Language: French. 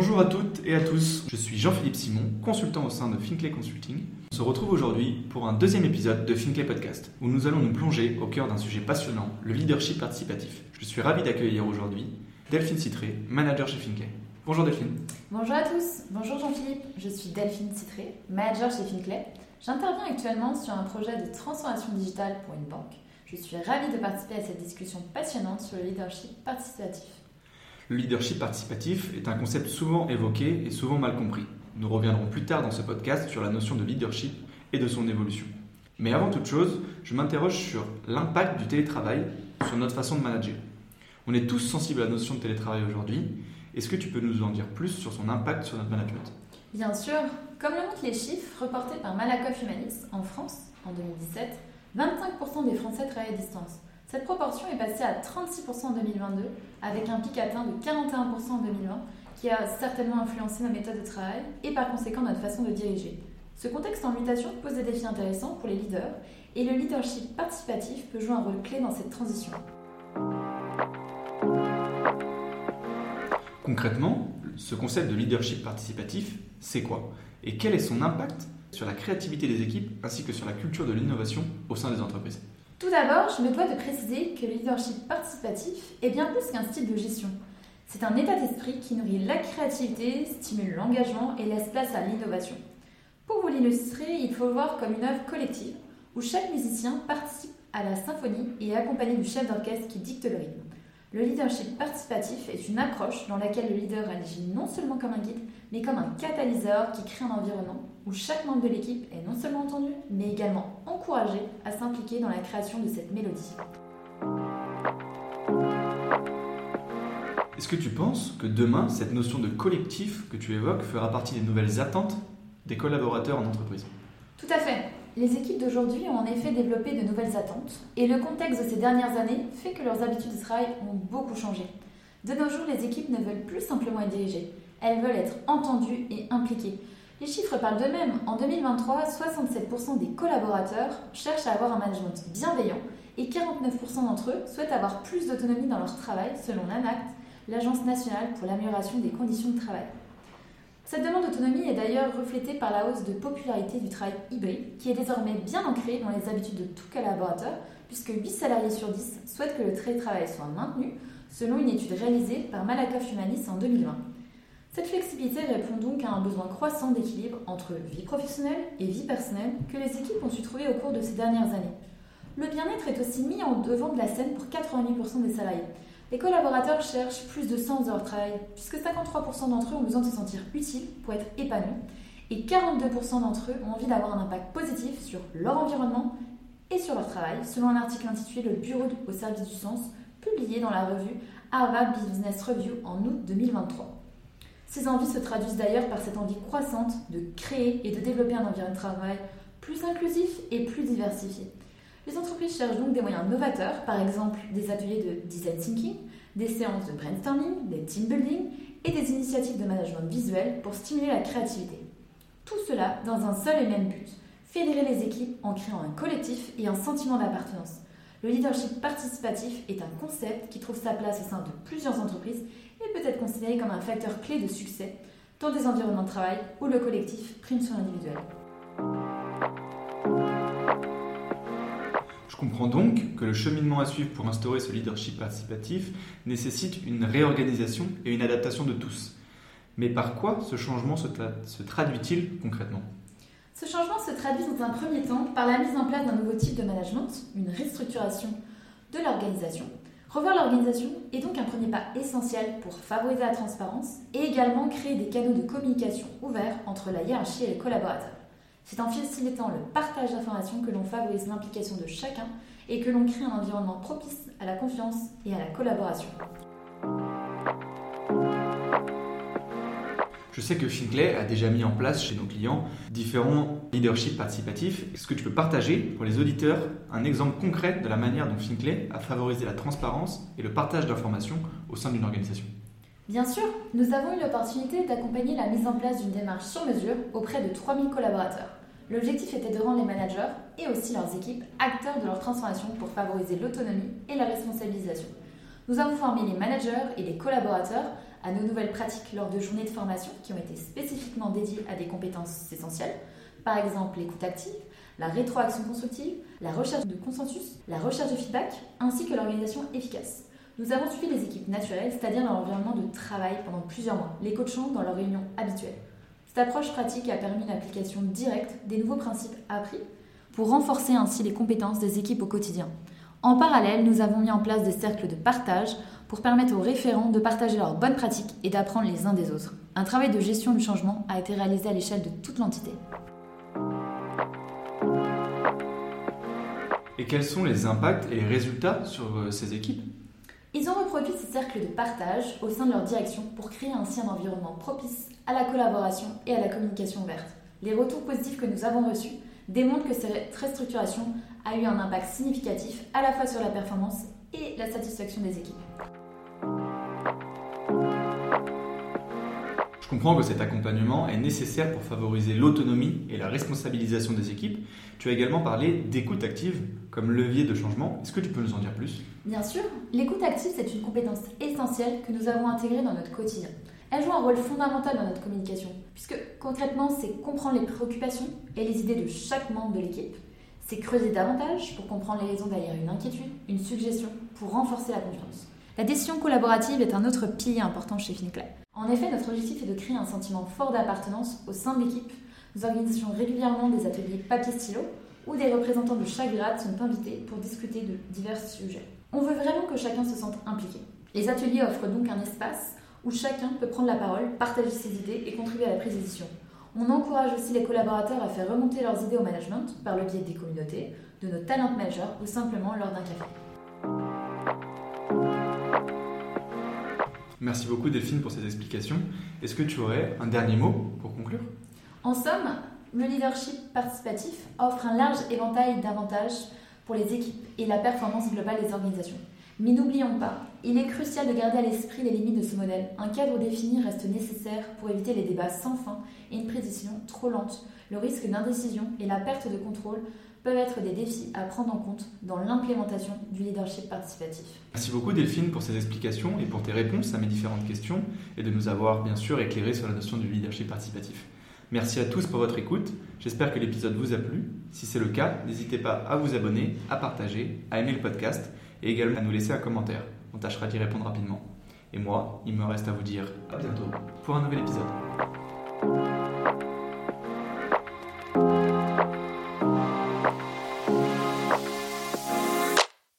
Bonjour à toutes et à tous, je suis Jean-Philippe Simon, consultant au sein de Finclay Consulting. On se retrouve aujourd'hui pour un deuxième épisode de Finclay Podcast, où nous allons nous plonger au cœur d'un sujet passionnant, le leadership participatif. Je suis ravi d'accueillir aujourd'hui Delphine Citré, manager chez Finclay. Bonjour Delphine. Bonjour à tous, bonjour Jean-Philippe, je suis Delphine Citré, manager chez Finclay. J'interviens actuellement sur un projet de transformation digitale pour une banque. Je suis ravie de participer à cette discussion passionnante sur le leadership participatif. Le leadership participatif est un concept souvent évoqué et souvent mal compris. Nous reviendrons plus tard dans ce podcast sur la notion de leadership et de son évolution. Mais avant toute chose, je m'interroge sur l'impact du télétravail sur notre façon de manager. On est tous sensibles à la notion de télétravail aujourd'hui. Est-ce que tu peux nous en dire plus sur son impact sur notre management? Bien sûr, comme le montrent les chiffres reportés par Malakoff Humanis en France en 2017, 25% des Français travaillent à distance. Cette proportion est passée à 36% en 2022, avec un pic atteint de 41% en 2020, qui a certainement influencé nos méthodes de travail et par conséquent notre façon de diriger. Ce contexte en mutation pose des défis intéressants pour les leaders, et le leadership participatif peut jouer un rôle clé dans cette transition. Concrètement, ce concept de leadership participatif, c'est quoi? Et quel est son impact sur la créativité des équipes ainsi que sur la culture de l'innovation au sein des entreprises? Tout d'abord, je me dois de préciser que le leadership participatif est bien plus qu'un style de gestion. C'est un état d'esprit qui nourrit la créativité, stimule l'engagement et laisse place à l'innovation. Pour vous l'illustrer, il faut le voir comme une œuvre collective où chaque musicien participe à la symphonie et est accompagné du chef d'orchestre qui dicte le rythme. Le leadership participatif est une approche dans laquelle le leader agit non seulement comme un guide, mais comme un catalyseur qui crée un environnement où chaque membre de l'équipe est non seulement entendu, mais également encouragé à s'impliquer dans la création de cette mélodie. Est-ce que tu penses que demain, cette notion de collectif que tu évoques fera partie des nouvelles attentes des collaborateurs en entreprise? Tout à fait. Les équipes d'aujourd'hui ont en effet développé de nouvelles attentes et le contexte de ces dernières années fait que leurs habitudes de travail ont beaucoup changé. De nos jours, les équipes ne veulent plus simplement être dirigées, elles veulent être entendues et impliquées. Les chiffres parlent d'eux-mêmes. En 2023, 67% des collaborateurs cherchent à avoir un management bienveillant et 49% d'entre eux souhaitent avoir plus d'autonomie dans leur travail selon l'ANACT, l'Agence nationale pour l'amélioration des conditions de travail. Cette demande d'autonomie est d'ailleurs reflétée par la hausse de popularité du travail hybride, qui est désormais bien ancré dans les habitudes de tout collaborateur, puisque 8 salariés sur 10 souhaitent que le télétravail soit maintenu, selon une étude réalisée par Malakoff Humanis en 2020. Cette flexibilité répond donc à un besoin croissant d'équilibre entre vie professionnelle et vie personnelle que les équipes ont su trouver au cours de ces dernières années. Le bien-être est aussi mis en devant de la scène pour 88% des salariés. Les collaborateurs cherchent plus de sens de leur travail, puisque 53% d'entre eux ont besoin de se sentir utiles pour être épanouis, et 42% d'entre eux ont envie d'avoir un impact positif sur leur environnement et sur leur travail, selon un article intitulé Le Bureau au service du sens, publié dans la revue Harvard Business Review en août 2023. Ces envies se traduisent d'ailleurs par cette envie croissante de créer et de développer un environnement de travail plus inclusif et plus diversifié. Les entreprises cherchent donc des moyens novateurs, par exemple des ateliers de design thinking, des séances de brainstorming, des team building et des initiatives de management visuel pour stimuler la créativité. Tout cela dans un seul et même but, fédérer les équipes en créant un collectif et un sentiment d'appartenance. Le leadership participatif est un concept qui trouve sa place au sein de plusieurs entreprises et peut être considéré comme un facteur clé de succès dans des environnements de travail où le collectif prime sur l'individuel. Je comprends donc que le cheminement à suivre pour instaurer ce leadership participatif nécessite une réorganisation et une adaptation de tous. Mais par quoi ce changement se, se traduit-il concrètement? Ce changement se traduit dans un premier temps par la mise en place d'un nouveau type de management, une restructuration de l'organisation. Revoir l'organisation est donc un premier pas essentiel pour favoriser la transparence et également créer des canaux de communication ouverts entre la hiérarchie et les collaborateurs. C'est en facilitant le partage d'informations que l'on favorise l'implication de chacun et que l'on crée un environnement propice à la confiance et à la collaboration. Je sais que Finclay a déjà mis en place chez nos clients différents leadership participatifs. Est-ce que tu peux partager pour les auditeurs un exemple concret de la manière dont Finclay a favorisé la transparence et le partage d'informations au sein d'une organisation? Bien sûr, nous avons eu l'opportunité d'accompagner la mise en place d'une démarche sur mesure auprès de 3000 collaborateurs. L'objectif était de rendre les managers et aussi leurs équipes acteurs de leur transformation pour favoriser l'autonomie et la responsabilisation. Nous avons formé les managers et les collaborateurs à nos nouvelles pratiques lors de journées de formation qui ont été spécifiquement dédiées à des compétences essentielles, par exemple l'écoute active, la rétroaction constructive, la recherche de consensus, la recherche de feedback, ainsi que l'organisation efficace. Nous avons suivi les équipes naturelles, c'est-à-dire leur environnement de travail pendant plusieurs mois, les coachant dans leurs réunions habituelles. Cette approche pratique a permis l'application directe des nouveaux principes appris pour renforcer ainsi les compétences des équipes au quotidien. En parallèle, nous avons mis en place des cercles de partage pour permettre aux référents de partager leurs bonnes pratiques et d'apprendre les uns des autres. Un travail de gestion du changement a été réalisé à l'échelle de toute l'entité. Et quels sont les impacts et les résultats sur euh, ces équipes? Ils ont reproduit ces cercles de partage au sein de leur direction pour créer ainsi un environnement propice à la collaboration et à la communication ouverte. Les retours positifs que nous avons reçus démontrent que cette restructuration a eu un impact significatif à la fois sur la performance et la satisfaction des équipes. Je comprends que cet accompagnement est nécessaire pour favoriser l'autonomie et la responsabilisation des équipes. Tu as également parlé d'écoute active comme levier de changement. Est-ce que tu peux nous en dire plus? Bien sûr, l'écoute active, c'est une compétence essentielle que nous avons intégrée dans notre quotidien. Elle joue un rôle fondamental dans notre communication, puisque concrètement, c'est comprendre les préoccupations et les idées de chaque membre de l'équipe, c'est creuser davantage pour comprendre les raisons derrière une inquiétude, une suggestion, pour renforcer la confiance. La décision collaborative est un autre pilier important chez FinClay. En effet, notre objectif est de créer un sentiment fort d'appartenance au sein de l'équipe. Nous organisons régulièrement des ateliers papier-stylo où des représentants de chaque grade sont invités pour discuter de divers sujets. On veut vraiment que chacun se sente impliqué. Les ateliers offrent donc un espace où chacun peut prendre la parole, partager ses idées et contribuer à la prise de décision. On encourage aussi les collaborateurs à faire remonter leurs idées au management par le biais des communautés, de nos talent managers ou simplement lors d'un café. Merci beaucoup Delphine pour ces explications. Est-ce que tu aurais un dernier mot pour conclure? En somme, le leadership participatif offre un large éventail d'avantages pour les équipes et la performance globale des organisations. Mais n'oublions pas, il est crucial de garder à l'esprit les limites de ce modèle. Un cadre défini reste nécessaire pour éviter les débats sans fin et une précision trop lente. Le risque d'indécision et la perte de contrôle peuvent être des défis à prendre en compte dans l'implémentation du leadership participatif. Merci beaucoup Delphine pour ces explications et pour tes réponses à mes différentes questions et de nous avoir bien sûr éclairé sur la notion du leadership participatif. Merci à tous pour votre écoute. J'espère que l'épisode vous a plu. Si c'est le cas, n'hésitez pas à vous abonner, à partager, à aimer le podcast et également à nous laisser un commentaire. On tâchera d'y répondre rapidement. Et moi, il me reste à vous dire à bientôt pour un nouvel épisode.